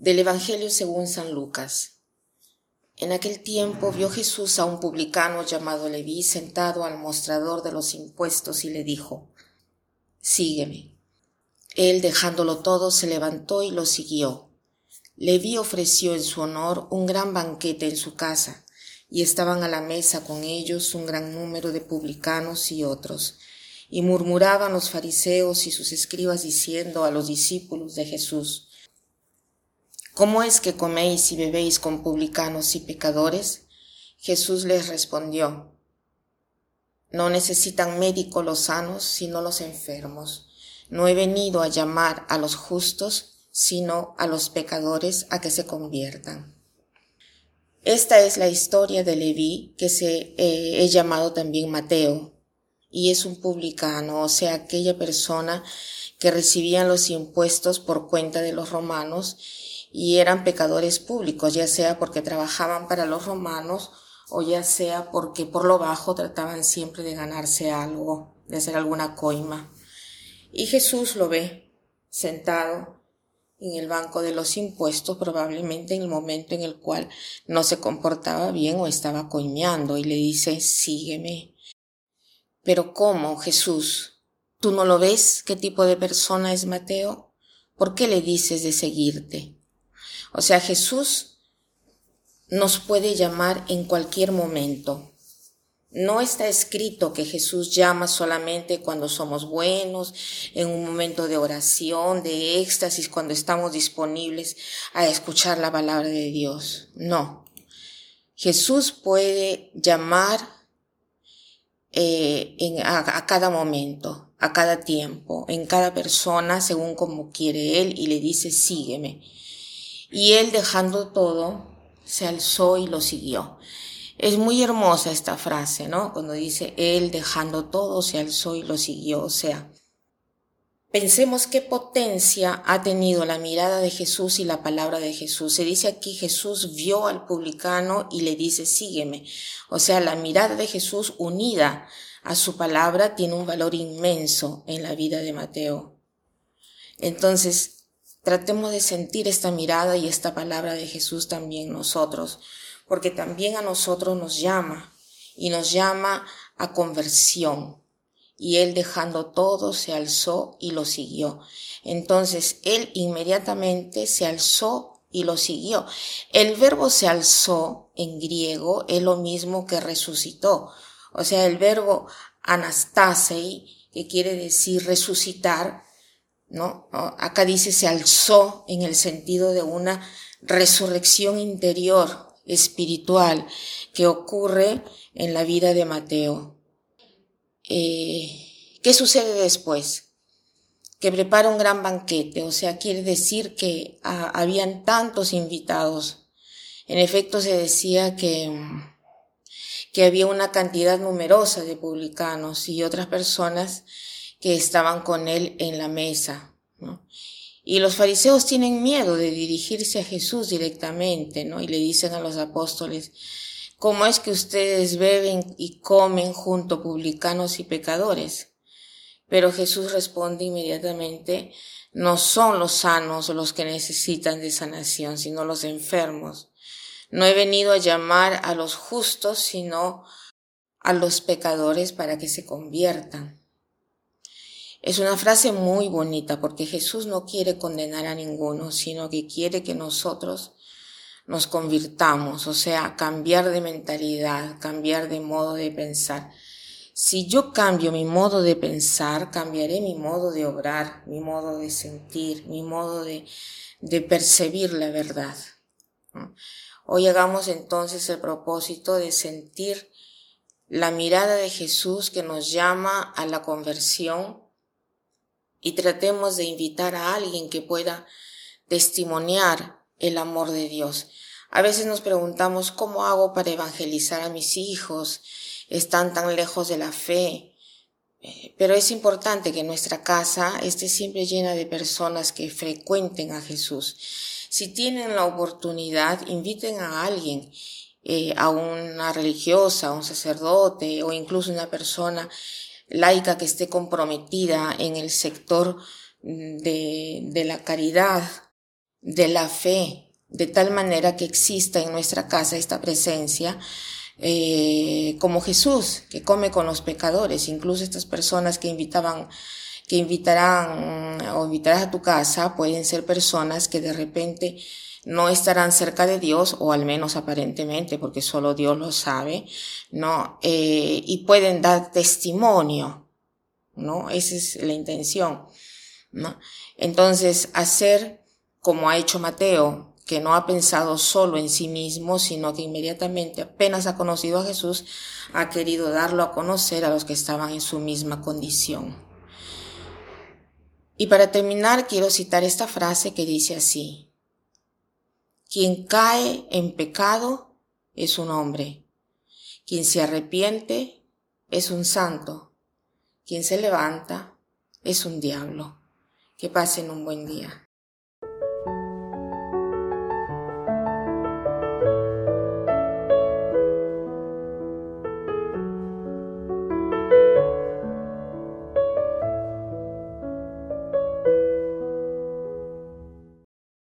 Del Evangelio según San Lucas. En aquel tiempo vio Jesús a un publicano llamado Leví sentado al mostrador de los impuestos y le dijo, Sígueme. Él, dejándolo todo, se levantó y lo siguió. Leví ofreció en su honor un gran banquete en su casa, y estaban a la mesa con ellos un gran número de publicanos y otros, y murmuraban los fariseos y sus escribas diciendo a los discípulos de Jesús, ¿Cómo es que coméis y bebéis con publicanos y pecadores? Jesús les respondió, No necesitan médico los sanos, sino los enfermos. No he venido a llamar a los justos, sino a los pecadores a que se conviertan. Esta es la historia de Leví, que se eh, llamado también Mateo, y es un publicano, o sea, aquella persona que recibían los impuestos por cuenta de los romanos y eran pecadores públicos, ya sea porque trabajaban para los romanos o ya sea porque por lo bajo trataban siempre de ganarse algo, de hacer alguna coima. Y Jesús lo ve sentado en el banco de los impuestos, probablemente en el momento en el cual no se comportaba bien o estaba coimeando, y le dice, sígueme. Pero ¿cómo, Jesús? ¿Tú no lo ves qué tipo de persona es Mateo? ¿Por qué le dices de seguirte? O sea, Jesús nos puede llamar en cualquier momento. No está escrito que Jesús llama solamente cuando somos buenos, en un momento de oración, de éxtasis, cuando estamos disponibles a escuchar la palabra de Dios. No. Jesús puede llamar eh, a, a cada momento, a cada tiempo, en cada persona, según como quiere Él, y le dice, sígueme. Y él dejando todo, se alzó y lo siguió. Es muy hermosa esta frase, ¿no? Cuando dice, él dejando todo, se alzó y lo siguió. O sea, pensemos qué potencia ha tenido la mirada de Jesús y la palabra de Jesús. Se dice aquí, Jesús vio al publicano y le dice, sígueme. O sea, la mirada de Jesús unida a su palabra tiene un valor inmenso en la vida de Mateo. Entonces, Tratemos de sentir esta mirada y esta palabra de Jesús también nosotros, porque también a nosotros nos llama y nos llama a conversión. Y él dejando todo se alzó y lo siguió. Entonces él inmediatamente se alzó y lo siguió. El verbo se alzó en griego es lo mismo que resucitó. O sea, el verbo anastasei, que quiere decir resucitar, Acá dice se alzó en el sentido de una resurrección interior, espiritual, que ocurre en la vida de Mateo. Eh, ¿Qué sucede después? Que prepara un gran banquete, o sea, quiere decir que habían tantos invitados. En efecto, se decía que, que había una cantidad numerosa de publicanos y otras personas que estaban con él en la mesa. ¿no? Y los fariseos tienen miedo de dirigirse a Jesús directamente, ¿no? Y le dicen a los apóstoles, ¿cómo es que ustedes beben y comen junto publicanos y pecadores? Pero Jesús responde inmediatamente, no son los sanos los que necesitan de sanación, sino los enfermos. No he venido a llamar a los justos, sino a los pecadores para que se conviertan. Es una frase muy bonita porque Jesús no quiere condenar a ninguno, sino que quiere que nosotros nos convirtamos, o sea, cambiar de mentalidad, cambiar de modo de pensar. Si yo cambio mi modo de pensar, cambiaré mi modo de obrar, mi modo de sentir, mi modo de, de percibir la verdad. Hoy hagamos entonces el propósito de sentir la mirada de Jesús que nos llama a la conversión y tratemos de invitar a alguien que pueda testimoniar el amor de Dios. A veces nos preguntamos cómo hago para evangelizar a mis hijos, están tan lejos de la fe. Eh, pero es importante que nuestra casa esté siempre llena de personas que frecuenten a Jesús. Si tienen la oportunidad, inviten a alguien, eh, a una religiosa, a un sacerdote o incluso una persona laica que esté comprometida en el sector mm, de, de la caridad, de la fe, de tal manera que exista en nuestra casa esta presencia, eh, como Jesús, que come con los pecadores, incluso estas personas que invitaban, que invitarán o invitarás a tu casa, pueden ser personas que de repente no estarán cerca de Dios, o al menos aparentemente, porque solo Dios lo sabe, ¿no? Eh, y pueden dar testimonio, ¿no? Esa es la intención, ¿no? Entonces, hacer como ha hecho Mateo, que no ha pensado solo en sí mismo, sino que inmediatamente apenas ha conocido a Jesús, ha querido darlo a conocer a los que estaban en su misma condición. Y para terminar, quiero citar esta frase que dice así, quien cae en pecado es un hombre. Quien se arrepiente es un santo. Quien se levanta es un diablo. Que pasen un buen día.